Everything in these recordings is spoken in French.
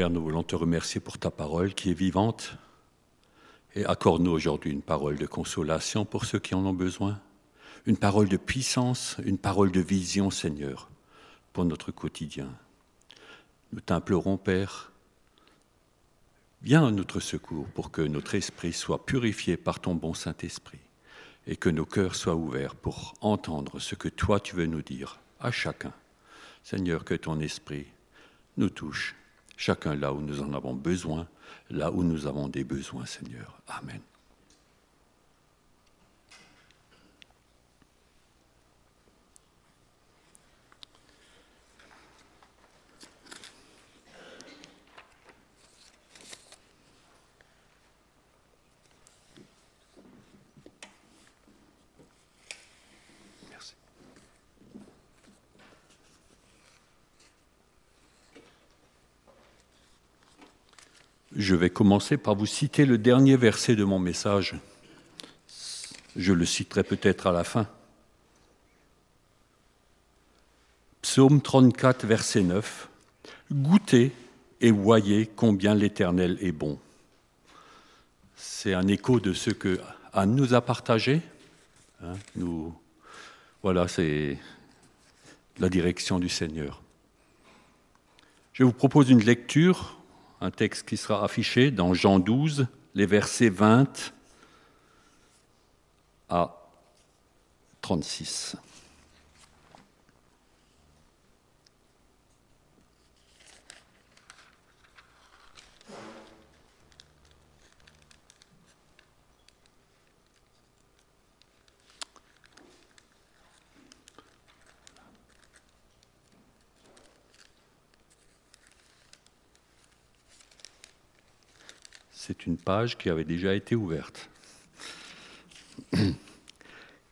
Père, nous voulons te remercier pour ta parole qui est vivante. Et accorde-nous aujourd'hui une parole de consolation pour ceux qui en ont besoin, une parole de puissance, une parole de vision, Seigneur, pour notre quotidien. Nous t'implorons, Père, viens à notre secours pour que notre esprit soit purifié par ton bon Saint-Esprit et que nos cœurs soient ouverts pour entendre ce que toi tu veux nous dire à chacun. Seigneur, que ton esprit nous touche, chacun là où nous en avons besoin, là où nous avons des besoins, Seigneur. Amen. Je vais commencer par vous citer le dernier verset de mon message. Je le citerai peut-être à la fin. Psaume 34, verset 9. Goûtez et voyez combien l'Éternel est bon. C'est un écho de ce que Anne nous a partagé. Hein, nous, voilà, c'est la direction du Seigneur. Je vous propose une lecture un texte qui sera affiché dans Jean 12, les versets 20 à 36. C'est une page qui avait déjà été ouverte.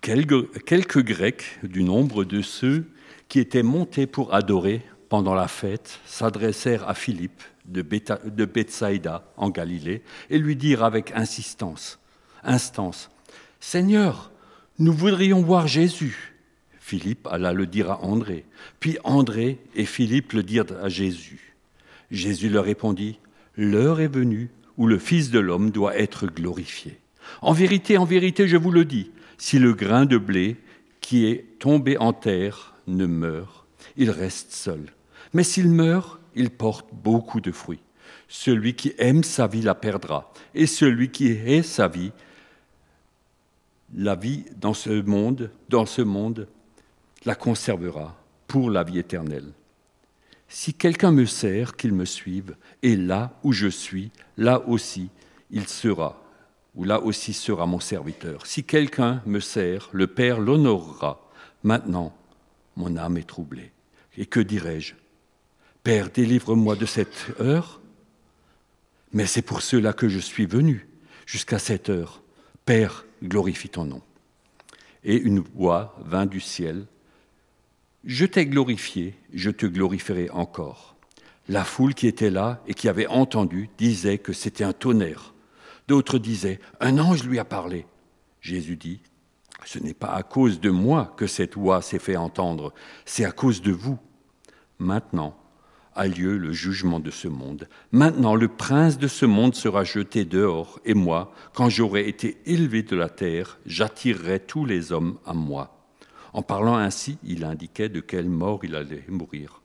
Quelques, Grecs du nombre de ceux qui étaient montés pour adorer pendant la fête s'adressèrent à Philippe de Bethsaïda en Galilée et lui dirent avec insistance, instance, Seigneur, nous voudrions voir Jésus. Philippe alla le dire à André. Puis André et Philippe le dirent à Jésus. Jésus leur répondit, L'heure est venue où le Fils de l'homme doit être glorifié. En vérité, en vérité, je vous le dis, si le grain de blé qui est tombé en terre ne meurt, il reste seul. Mais s'il meurt, il porte beaucoup de fruits. Celui qui aime sa vie la perdra, et celui qui hait sa vie, la vie dans ce monde, dans ce monde, la conservera pour la vie éternelle. Si quelqu'un me sert, qu'il me suive, et là où je suis, là aussi il sera, ou là aussi sera mon serviteur. Si quelqu'un me sert, le Père l'honorera. Maintenant, mon âme est troublée. Et que dirais-je? Père, délivre-moi de cette heure Mais c'est pour cela que je suis venu, jusqu'à cette heure. Père, glorifie ton nom. Et une voix vint du ciel. Je t'ai glorifié, je te glorifierai encore. La foule qui était là et qui avait entendu disait que c'était un tonnerre. D'autres disaient, un ange lui a parlé. Jésus dit, ce n'est pas à cause de moi que cette voix s'est fait entendre, c'est à cause de vous. Maintenant a lieu le jugement de ce monde. Maintenant le prince de ce monde sera jeté dehors, et moi, quand j'aurai été élevé de la terre, j'attirerai tous les hommes à moi. En parlant ainsi, il indiquait de quelle mort il allait mourir.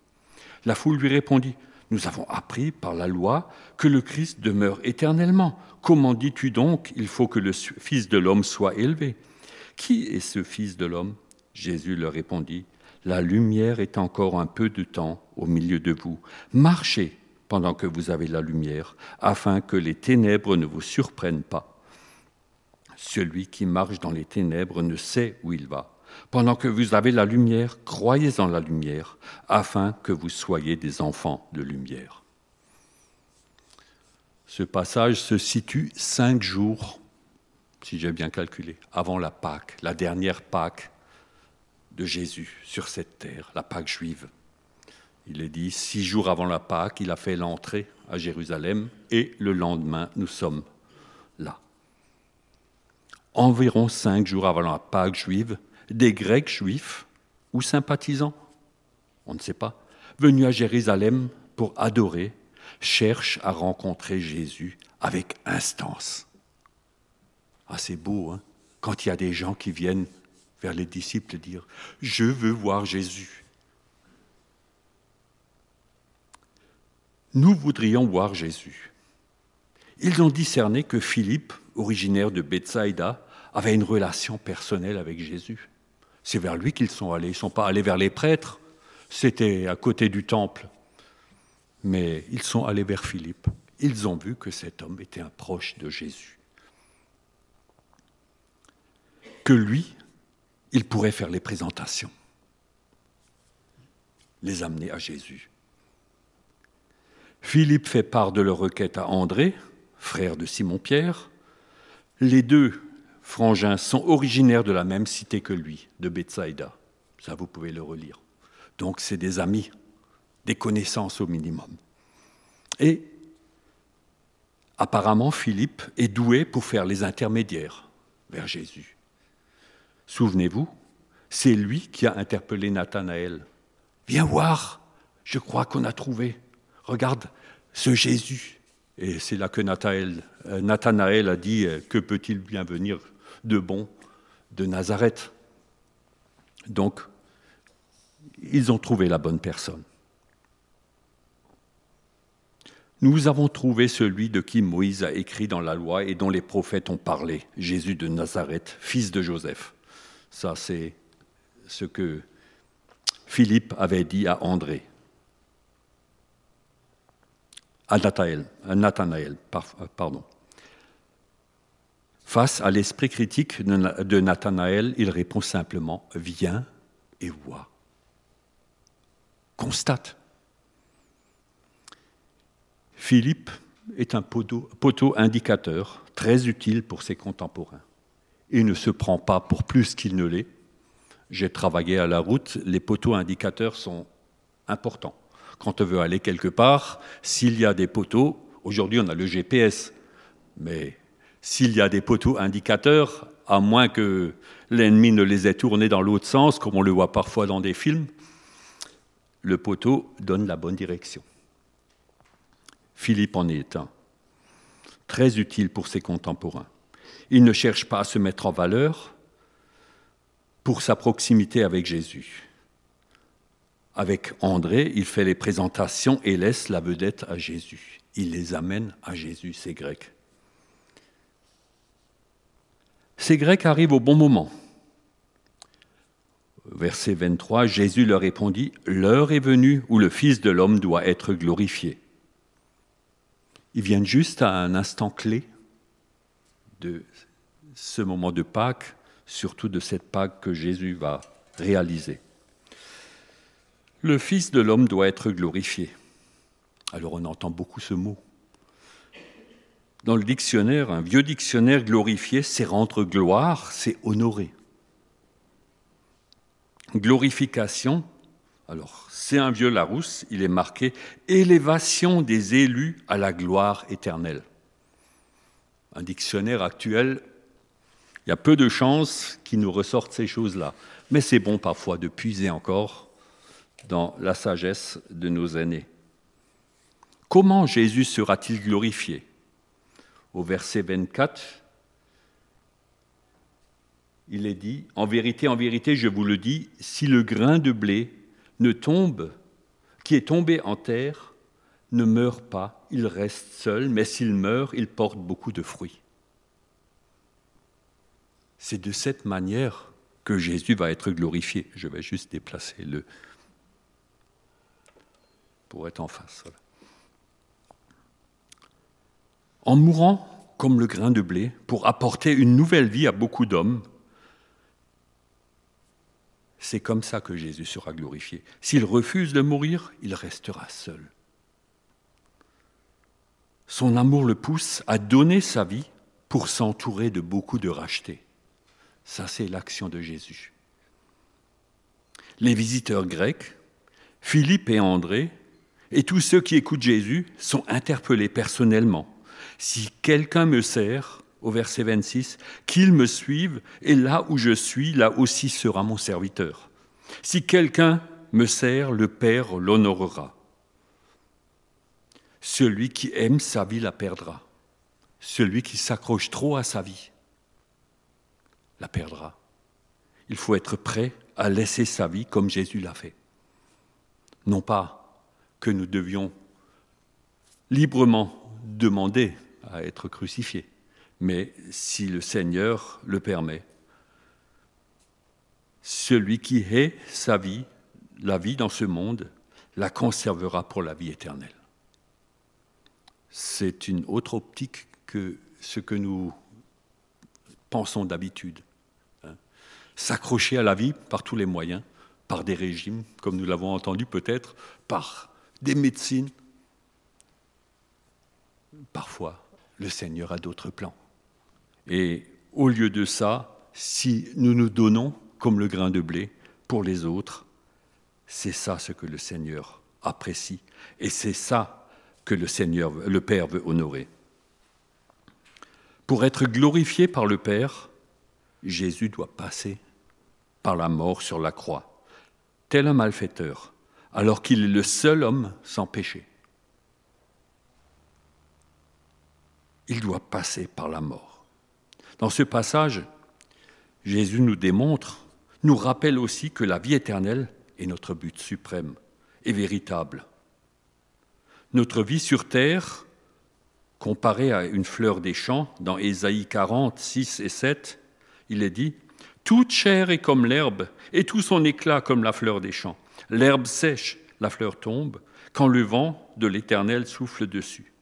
La foule lui répondit, nous avons appris par la loi que le Christ demeure éternellement. Comment dis-tu donc il faut que le Fils de l'homme soit élevé? Qui est ce Fils de l'homme? Jésus leur répondit, La lumière est encore un peu de temps au milieu de vous. Marchez pendant que vous avez la lumière, afin que les ténèbres ne vous surprennent pas. Celui qui marche dans les ténèbres ne sait où il va. Pendant que vous avez la lumière, croyez en la lumière, afin que vous soyez des enfants de lumière. Ce passage se situe cinq jours, si j'ai bien calculé, avant la Pâque, la dernière Pâque de Jésus sur cette terre, la Pâque juive. Il est dit, six jours avant la Pâque, il a fait l'entrée à Jérusalem et le lendemain, nous sommes là. Environ cinq jours avant la Pâque juive, des Grecs juifs ou sympathisants, on ne sait pas, venus à Jérusalem pour adorer, cherchent à rencontrer Jésus avec instance. Ah, c'est beau, hein quand il y a des gens qui viennent vers les disciples dire Je veux voir Jésus. Nous voudrions voir Jésus. Ils ont discerné que Philippe, originaire de Bethsaïda, avait une relation personnelle avec Jésus. C'est vers lui qu'ils sont allés. Ils ne sont pas allés vers les prêtres. C'était à côté du temple. Mais ils sont allés vers Philippe. Ils ont vu que cet homme était un proche de Jésus. Que lui, il pourrait faire les présentations, les amener à Jésus. Philippe fait part de leur requête à André, frère de Simon-Pierre. Les deux frangins sont originaires de la même cité que lui, de Bethsaïda. Ça, vous pouvez le relire. Donc, c'est des amis, des connaissances au minimum. Et apparemment, Philippe est doué pour faire les intermédiaires vers Jésus. Souvenez-vous, c'est lui qui a interpellé Nathanaël. Viens voir, je crois qu'on a trouvé. Regarde ce Jésus. Et c'est là que euh, Nathanaël, a dit euh, Que peut-il bien venir de bon de Nazareth Donc, ils ont trouvé la bonne personne. Nous avons trouvé celui de qui Moïse a écrit dans la loi et dont les prophètes ont parlé, Jésus de Nazareth, fils de Joseph. Ça, c'est ce que Philippe avait dit à André, à Nathanaël, pardon. Face à l'esprit critique de Nathanaël, il répond simplement Viens et vois. Constate. Philippe est un poteau, indicateur très utile pour ses contemporains. Il ne se prend pas pour plus qu'il ne l'est. J'ai travaillé à la route, les poteaux indicateurs sont importants. Quand on veut aller quelque part, s'il y a des poteaux, aujourd'hui on a le GPS, mais s'il y a des poteaux indicateurs, à moins que l'ennemi ne les ait tournés dans l'autre sens, comme on le voit parfois dans des films, le poteau donne la bonne direction. Philippe en est un, très utile pour ses contemporains. Il ne cherche pas à se mettre en valeur pour sa proximité avec Jésus. Avec André, il fait les présentations et laisse la vedette à Jésus. Il les amène à Jésus, ces Grecs. Ces Grecs arrivent au bon moment. Verset 23, Jésus leur répondit, L'heure est venue où le Fils de l'homme doit être glorifié. Ils viennent juste à un instant clé de ce moment de Pâques, surtout de cette Pâques que Jésus va réaliser. Le Fils de l'homme doit être glorifié. Alors on entend beaucoup ce mot. Dans le dictionnaire, un vieux dictionnaire glorifié, c'est rendre gloire, c'est honorer. Glorification, alors c'est un vieux Larousse, il est marqué élévation des élus à la gloire éternelle. Un dictionnaire actuel, il y a peu de chances qu'il nous ressorte ces choses-là, mais c'est bon parfois de puiser encore dans la sagesse de nos aînés. Comment Jésus sera-t-il glorifié? Au verset 24, il est dit, En vérité, en vérité, je vous le dis, si le grain de blé ne tombe, qui est tombé en terre, ne meurt pas, il reste seul, mais s'il meurt, il porte beaucoup de fruits. C'est de cette manière que Jésus va être glorifié. Je vais juste déplacer le pour être en face. En mourant comme le grain de blé pour apporter une nouvelle vie à beaucoup d'hommes. C'est comme ça que Jésus sera glorifié. S'il refuse de mourir, il restera seul. Son amour le pousse à donner sa vie pour s'entourer de beaucoup de rachetés. Ça, c'est l'action de Jésus. Les visiteurs grecs, Philippe et André, et tous ceux qui écoutent Jésus sont interpellés personnellement si quelqu'un me sert, au verset 26, qu'il me suive, et là où je suis, là aussi sera mon serviteur. Si quelqu'un me sert, le Père l'honorera. Celui qui aime sa vie la perdra. Celui qui s'accroche trop à sa vie la perdra. Il faut être prêt à laisser sa vie comme Jésus l'a fait. Non pas que nous devions librement demander à être crucifiés, mais si le Seigneur le permet, celui qui hait sa vie, la vie dans ce monde, la conservera pour la vie éternelle. C'est une autre optique que ce que nous pensons d'habitude. Hein. S'accrocher à la vie par tous les moyens, par des régimes, comme nous l'avons entendu peut-être, par des médecines. Parfois, le Seigneur a d'autres plans. Et au lieu de ça, si nous nous donnons comme le grain de blé pour les autres, c'est ça ce que le Seigneur apprécie. Et c'est ça que le le Père veut honorer. Pour être glorifié par le Père, Jésus doit passer par la mort sur la croix, tel un malfaiteur, alors qu'il est le seul homme sans péché. Il doit passer par la mort. Dans ce passage, Jésus nous démontre, nous rappelle aussi que la vie éternelle est notre but suprême et véritable. Notre vie sur terre comparé à une fleur des champs, dans Ésaïe 40, 6 et 7, il est dit Toute chair est comme l'herbe, et tout son éclat comme la fleur des champs. L'herbe sèche, la fleur tombe, quand le vent de l'Éternel souffle dessus.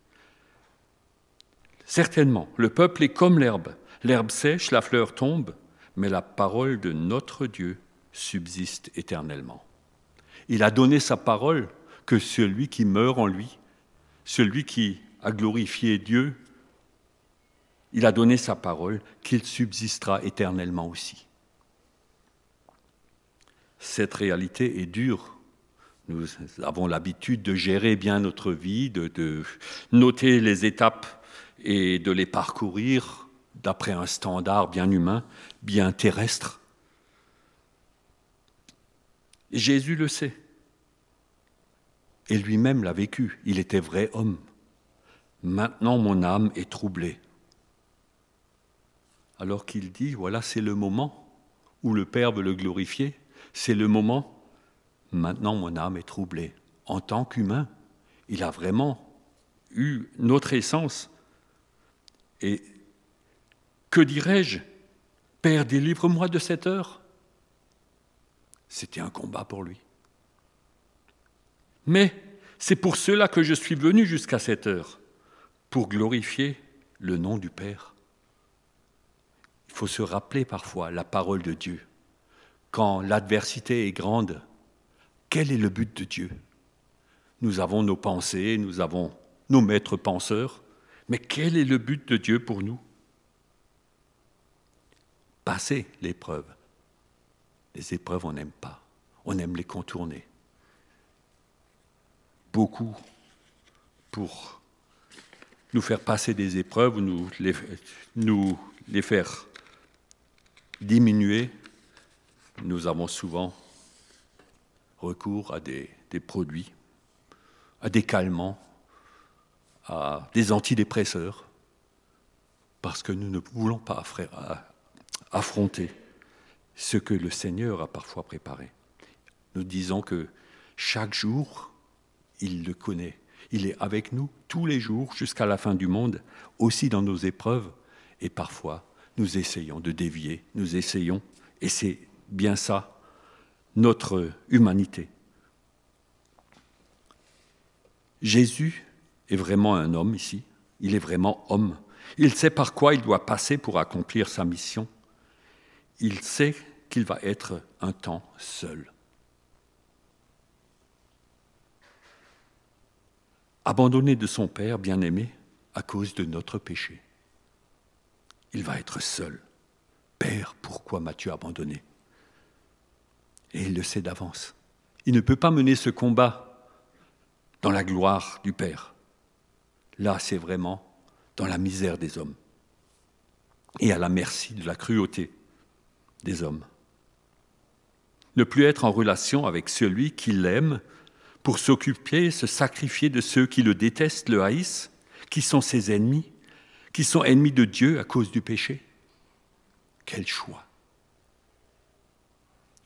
Certainement, le peuple est comme l'herbe. L'herbe sèche, la fleur tombe, mais la parole de notre Dieu subsiste éternellement. Il a donné sa parole que celui qui meurt en lui, celui qui a glorifié Dieu, il a donné sa parole qu'il subsistera éternellement aussi. Cette réalité est dure. Nous avons l'habitude de gérer bien notre vie, de, noter les étapes et de les parcourir d'après un standard bien humain, bien terrestre. Jésus le sait. Et lui-même l'a vécu. Il était vrai homme. Maintenant mon âme est troublée. Alors qu'il dit, voilà, c'est le moment où le Père veut le glorifier, c'est le moment, maintenant mon âme est troublée. En tant qu'humain, il a vraiment eu notre essence. Et que dirais-je? Père, délivre-moi de cette heure. C'était un combat pour lui. Mais c'est pour cela que je suis venu jusqu'à cette heure pour glorifier le nom du Père. Il faut se rappeler parfois la parole de Dieu. Quand l'adversité est grande, quel est le but de Dieu? Nous avons nos pensées, nous avons nos maîtres penseurs, mais quel est le but de Dieu pour nous? Passer l'épreuve. Les épreuves, on n'aime pas. On aime les contourner. Beaucoup pour nous faire passer des épreuves, les, nous les faire diminuer, nous avons souvent recours à des, produits, à des calmants, à des antidépresseurs, parce que nous ne voulons pas affronter ce que le Seigneur a parfois préparé. Nous disons que chaque jour, il le connaît il est avec nous tous les jours jusqu'à la fin du monde, aussi dans nos épreuves. Et parfois, nous essayons de dévier, nous essayons, et c'est bien ça, notre humanité. Jésus est vraiment un homme ici, il est vraiment homme. Il sait par quoi il doit passer pour accomplir sa mission. Il sait qu'il va être un temps seul. abandonné de son Père bien-aimé à cause de notre péché. Il va être seul. Père, pourquoi m'as-tu abandonné? Et il le sait d'avance. Il ne peut pas mener ce combat dans la gloire du Père. Là, c'est vraiment dans la misère des hommes et à la merci de la cruauté des hommes. Ne plus être en relation avec celui qui l'aime pour s'occuper, se sacrifier de ceux qui le détestent, le haïssent, qui sont ses ennemis, qui sont ennemis de Dieu à cause du péché. Quel choix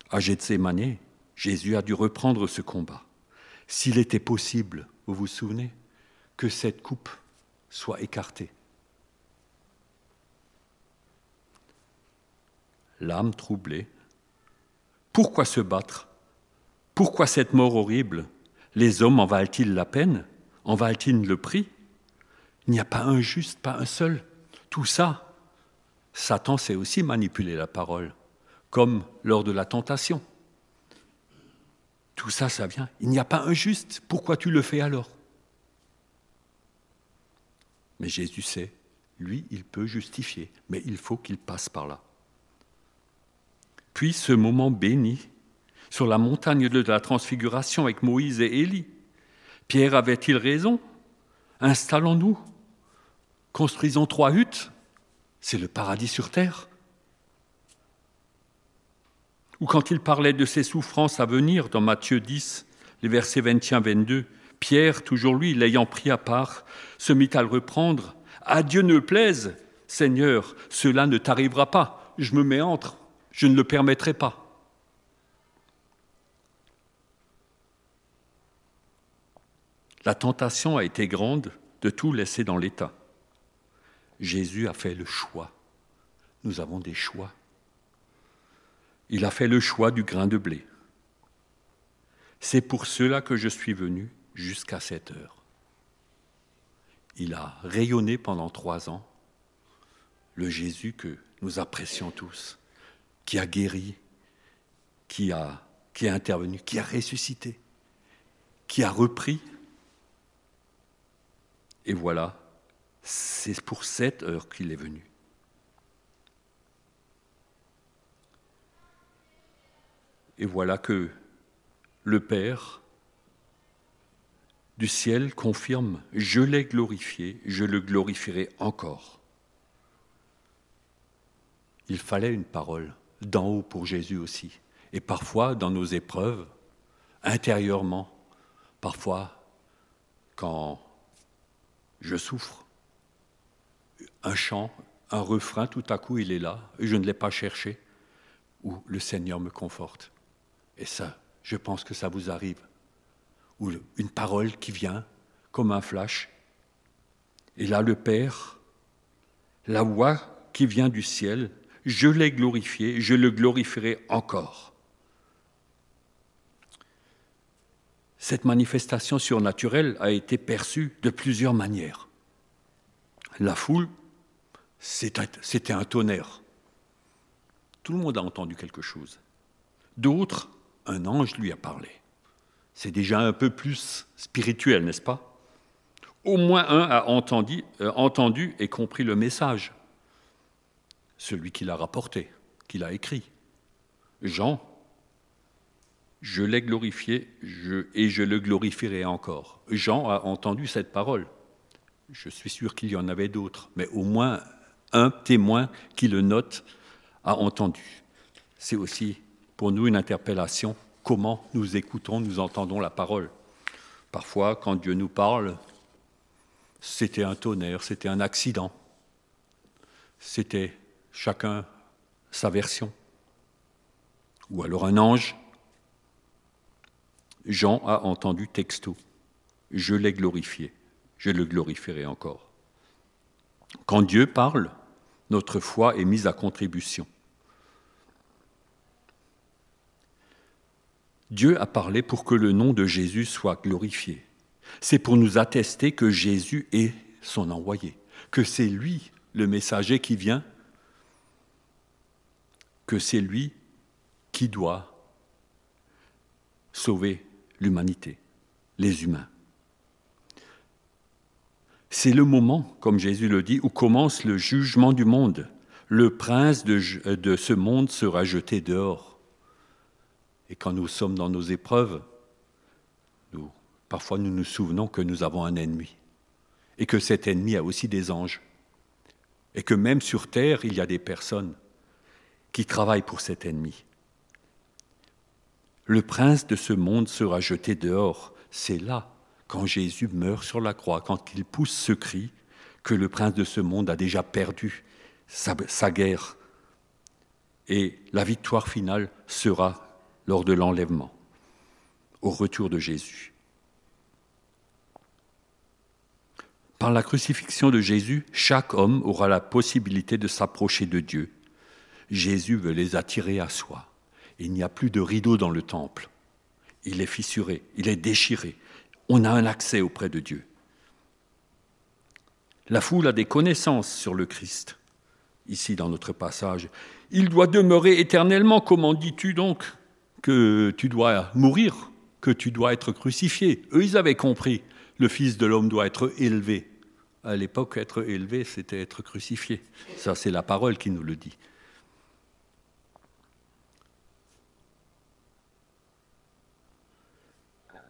À Gethsemane, Jésus a dû reprendre ce combat. S'il était possible, vous vous souvenez, que cette coupe soit écartée. L'âme troublée. Pourquoi se battre? Pourquoi cette mort horrible? Les hommes en valent-ils la peine? En valent-ils le prix? Il n'y a pas un juste, pas un seul. Tout ça, Satan sait aussi manipuler la parole, comme lors de la tentation. Tout ça, ça vient. Il n'y a pas un juste. Pourquoi tu le fais alors? Mais Jésus sait, lui, il peut justifier, mais il faut qu'il passe par là. Puis ce moment béni sur la montagne de la transfiguration avec Moïse et Élie. Pierre avait-il raison? Installons-nous, construisons trois huttes, c'est le paradis sur terre. Ou quand il parlait de ses souffrances à venir dans Matthieu 10, les versets 21-22, Pierre, toujours lui, l'ayant pris à part, se mit à le reprendre. À Dieu ne plaise, Seigneur, cela ne t'arrivera pas. Je me mets entre, je ne le permettrai pas. La tentation a été grande de tout laisser dans l'état. Jésus a fait le choix. Nous avons des choix il a fait le choix du grain de blé. C'est pour cela que je suis venu jusqu'à cette heure. Il a rayonné pendant trois ans le Jésus que nous apprécions tous, qui a guéri, qui a, intervenu, qui a ressuscité, qui a repris. Et voilà, c'est pour cette heure qu'il est venu. Et voilà que le Père du ciel confirme, je l'ai glorifié, je le glorifierai encore. Il fallait une parole d'en haut pour Jésus aussi. Et parfois, dans nos épreuves, intérieurement, parfois, quand je souffre, un chant, un refrain, tout à coup, il est là, et je ne l'ai pas cherché, où le Seigneur me conforte. Et ça, je pense que ça vous arrive. Ou une parole qui vient comme un flash. Et là, le Père, la voix qui vient du ciel, je l'ai glorifié, je le glorifierai encore. Cette manifestation surnaturelle a été perçue de plusieurs manières. La foule, c'était un tonnerre. Tout le monde a entendu quelque chose. D'autres, un ange lui a parlé. C'est déjà un peu plus spirituel, n'est-ce pas? Au moins un a entendu, euh, entendu et compris le message, celui qui l'a rapporté, qui l'a écrit. Jean, je l'ai glorifié et je le glorifierai encore. Jean a entendu cette parole. Je suis sûr qu'il y en avait d'autres, mais au moins un témoin qui le note a entendu. C'est aussi pour nous une interpellation. Comment nous écoutons, nous entendons la parole Parfois, quand Dieu nous parle, c'était un tonnerre, c'était un accident. C'était chacun sa version. Ou alors un ange. Jean a entendu texto. Je l'ai glorifié. Je le glorifierai encore. Quand Dieu parle, notre foi est mise à contribution. Dieu a parlé pour que le nom de Jésus soit glorifié. C'est pour nous attester que Jésus est son envoyé, que c'est lui le messager qui vient, que c'est lui qui doit sauver l'humanité, les humains. C'est le moment, comme Jésus le dit, où commence le jugement du monde. Le prince de, ce monde sera jeté dehors. Et quand nous sommes dans nos épreuves, parfois nous nous souvenons que nous avons un ennemi. Et que cet ennemi a aussi des anges. Et que même sur terre, il y a des personnes qui travaillent pour cet ennemi. Le prince de ce monde sera jeté dehors. c'est là, quand Jésus meurt sur la croix, quand il pousse ce cri, que le prince de ce monde a déjà perdu sa guerre. Et la victoire finale sera lors de l'enlèvement, au retour de Jésus. Par la crucifixion de Jésus, chaque homme aura la possibilité de s'approcher de Dieu. Jésus veut les attirer à soi. Il n'y a plus de rideau dans le temple. Il est fissuré, il est déchiré. On a un accès auprès de Dieu. La foule a des connaissances sur le Christ, ici dans notre passage. Il doit demeurer éternellement. Comment dis-tu donc? Que tu dois mourir, que tu dois être crucifié Eux, ils avaient compris le Fils de l'homme doit être élevé. À l'époque, être élevé, c'était être crucifié. Ça, c'est la parole qui nous le dit.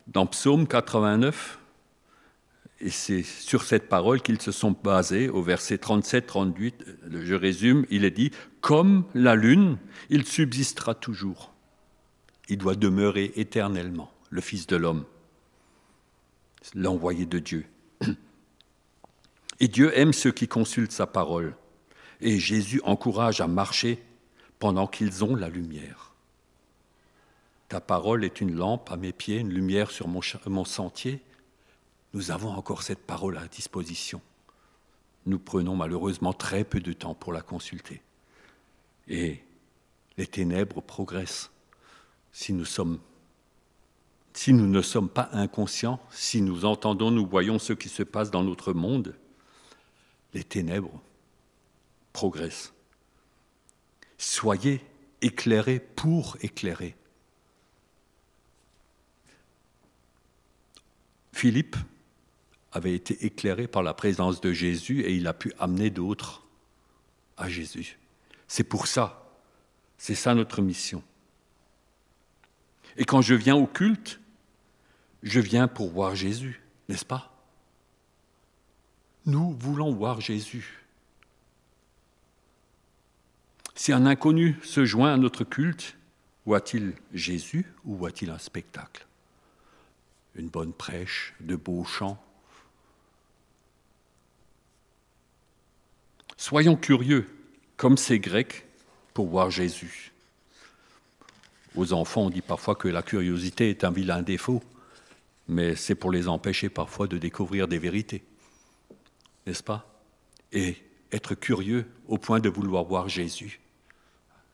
Dans Psaume 89, et c'est sur cette parole qu'ils se sont basés au verset 37-38, je résume, il est dit, comme la lune, il subsistera toujours. Il doit demeurer éternellement, le Fils de l'homme l'envoyé de Dieu. Et Dieu aime ceux qui consultent sa parole. Et Jésus encourage à marcher pendant qu'ils ont la lumière. Ta parole est une lampe à mes pieds, une lumière sur mon, sentier. Nous avons encore cette parole à disposition. Nous prenons malheureusement très peu de temps pour la consulter. Et les ténèbres progressent si nous ne sommes pas inconscients, si nous entendons, nous voyons ce qui se passe dans notre monde, les ténèbres progressent. Soyez éclairés pour éclairer. Philippe avait été éclairé par la présence de Jésus et il a pu amener d'autres à Jésus. C'est pour ça, c'est ça notre mission. Et quand je viens au culte, je viens pour voir Jésus, n'est-ce pas? Nous voulons voir Jésus. Si un inconnu se joint à notre culte, voit-il Jésus ou voit-il un spectacle? Une bonne prêche, de beaux chants Soyons curieux, comme ces Grecs, pour voir Jésus. Aux enfants, on dit parfois que la curiosité est un vilain défaut mais c'est pour les empêcher parfois de découvrir des vérités. N'est-ce pas? Et être curieux au point de vouloir voir Jésus,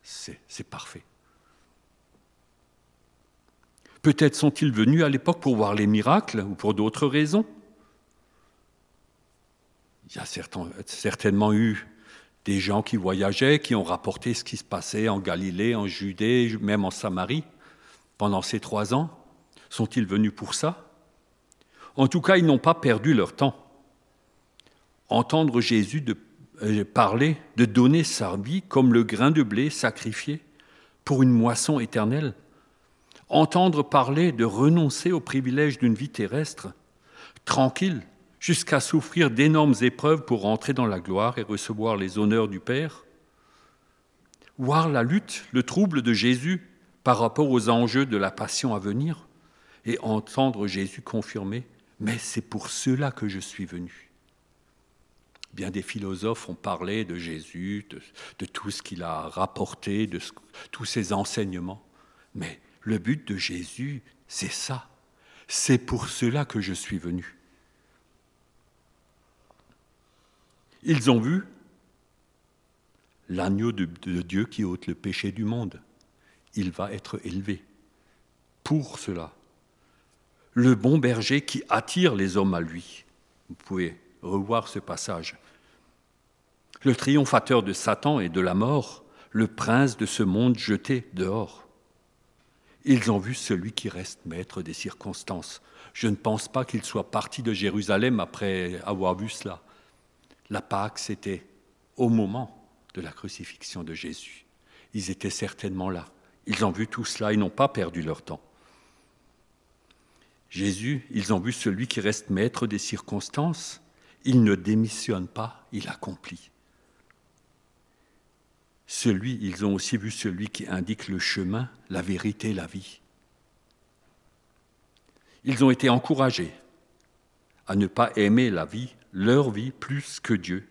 c'est parfait. Peut-être sont-ils venus à l'époque pour voir les miracles ou pour d'autres raisons? Il y a certainement eu des gens qui voyageaient, qui ont rapporté ce qui se passait en Galilée, en Judée, même en Samarie pendant ces trois ans. Sont-ils venus pour ça? En tout cas, ils n'ont pas perdu leur temps. Entendre Jésus euh, parler de donner sa vie comme le grain de blé sacrifié pour une moisson éternelle, entendre parler de renoncer au privilège d'une vie terrestre, tranquille, jusqu'à souffrir d'énormes épreuves pour rentrer dans la gloire et recevoir les honneurs du Père, voir la lutte, le trouble de Jésus par rapport aux enjeux de la passion à venir, et entendre Jésus confirmer, mais c'est pour cela que je suis venu. Bien des philosophes ont parlé de Jésus, de, tout ce qu'il a rapporté, de tous ses enseignements. Mais le but de Jésus, c'est ça. C'est pour cela que je suis venu. Ils ont vu l'agneau de Dieu qui ôte le péché du monde. Il va être élevé pour cela le bon berger qui attire les hommes à lui. Vous pouvez revoir ce passage. Le triomphateur de Satan et de la mort, le prince de ce monde jeté dehors. Ils ont vu celui qui reste maître des circonstances. Je ne pense pas qu'ils soient partis de Jérusalem après avoir vu cela. La Pâque, c'était au moment de la crucifixion de Jésus. Ils étaient certainement là. Ils ont vu tout cela, ils n'ont pas perdu leur temps. Jésus, ils ont vu celui qui reste maître des circonstances. Il ne démissionne pas, il accomplit. Celui, ils ont aussi vu celui qui indique le chemin, la vérité, la vie. Ils ont été encouragés à ne pas aimer la vie, leur vie, plus que Dieu.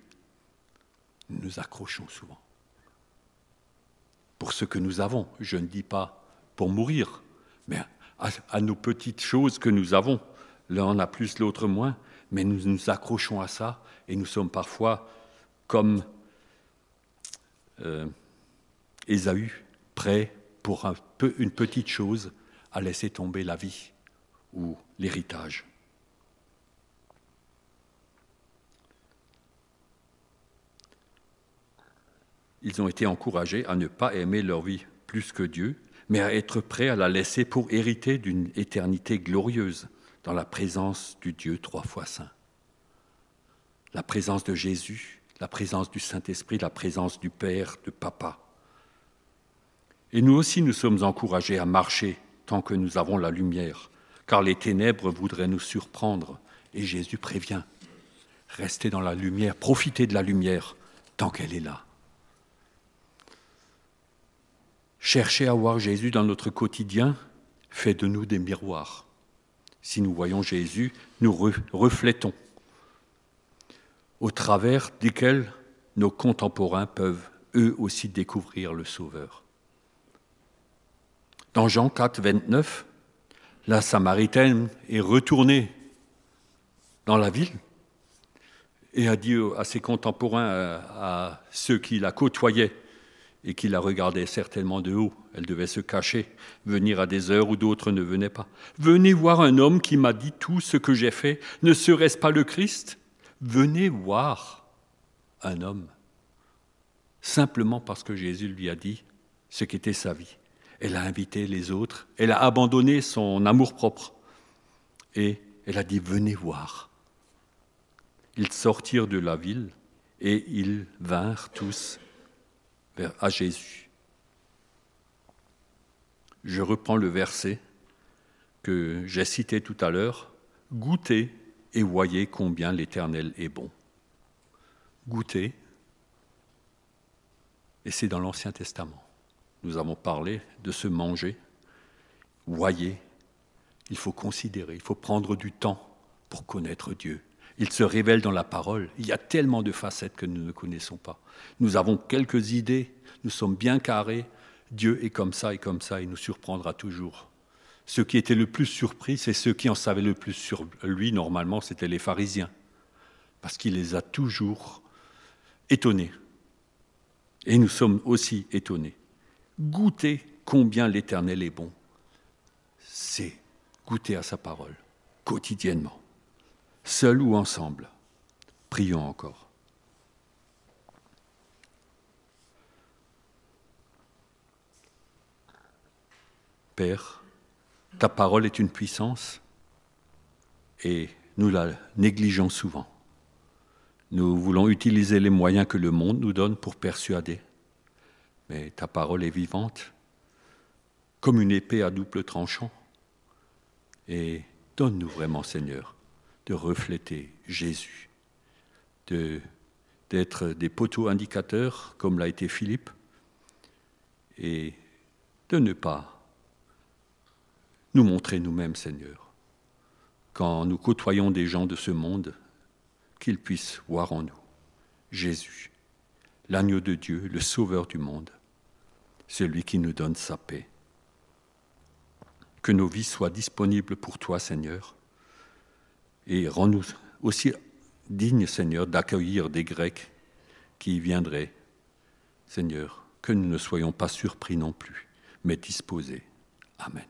Nous nous accrochons souvent. Pour ce que nous avons, je ne dis pas pour mourir, mais à, nos petites choses que nous avons. L'un en a plus, l'autre moins, mais nous nous accrochons à ça et nous sommes parfois comme euh, Ésaü, prêts pour une petite chose à laisser tomber la vie ou l'héritage. Ils ont été encouragés à ne pas aimer leur vie plus que Dieu, mais à être prêts à la laisser pour hériter d'une éternité glorieuse dans la présence du Dieu trois fois saint. La présence de Jésus, la présence du Saint-Esprit, la présence du Père, de Papa. Et nous aussi, nous sommes encouragés à marcher tant que nous avons la lumière, car les ténèbres voudraient nous surprendre. Et Jésus prévient, restez dans la lumière, profitez de la lumière tant qu'elle est là. Chercher à voir Jésus dans notre quotidien fait de nous des miroirs. Si nous voyons Jésus, nous reflétons, au travers desquels nos contemporains peuvent eux aussi découvrir le Sauveur. Dans Jean 4, 29, la Samaritaine est retournée dans la ville et a dit à ses contemporains, à ceux qui la côtoyaient, et qui la regardait certainement de haut. Elle devait se cacher, venir à des heures où d'autres ne venaient pas. Venez voir un homme qui m'a dit tout ce que j'ai fait. Ne serait-ce pas le Christ Venez voir un homme. Simplement parce que Jésus lui a dit ce qu'était sa vie. Elle a invité les autres, elle a abandonné son amour-propre. Et elle a dit, venez voir. Ils sortirent de la ville et ils vinrent tous à Jésus. Je reprends le verset que j'ai cité tout à l'heure. Goûtez et voyez combien l'Éternel est bon. Goûtez, et c'est dans l'Ancien Testament. Nous avons parlé de se manger. Voyez, il faut considérer, il faut prendre du temps pour connaître Dieu. Il se révèle dans la parole. Il y a tellement de facettes que nous ne connaissons pas. Nous avons quelques idées, nous sommes bien carrés. Dieu est comme ça et comme ça, il nous surprendra toujours. Ceux qui étaient le plus surpris, c'est ceux qui en savaient le plus sur lui, normalement, c'était les pharisiens. Parce qu'il les a toujours étonnés. Et nous sommes aussi étonnés. Goûter combien l'Éternel est bon, c'est goûter à sa parole, quotidiennement seuls ou ensemble. Prions encore. Père, ta parole est une puissance et nous la négligeons souvent. Nous voulons utiliser les moyens que le monde nous donne pour persuader. Mais ta parole est vivante, comme une épée à double tranchant. Et donne-nous vraiment, Seigneur, de refléter Jésus, d'être des poteaux indicateurs comme l'a été Philippe, et de ne pas nous montrer nous-mêmes, Seigneur, quand nous côtoyons des gens de ce monde, qu'ils puissent voir en nous Jésus, l'agneau de Dieu, le sauveur du monde, celui qui nous donne sa paix. Que nos vies soient disponibles pour toi, Seigneur, et rends-nous aussi dignes, Seigneur, d'accueillir des Grecs qui viendraient. Seigneur, que nous ne soyons pas surpris non plus, mais disposés. Amen.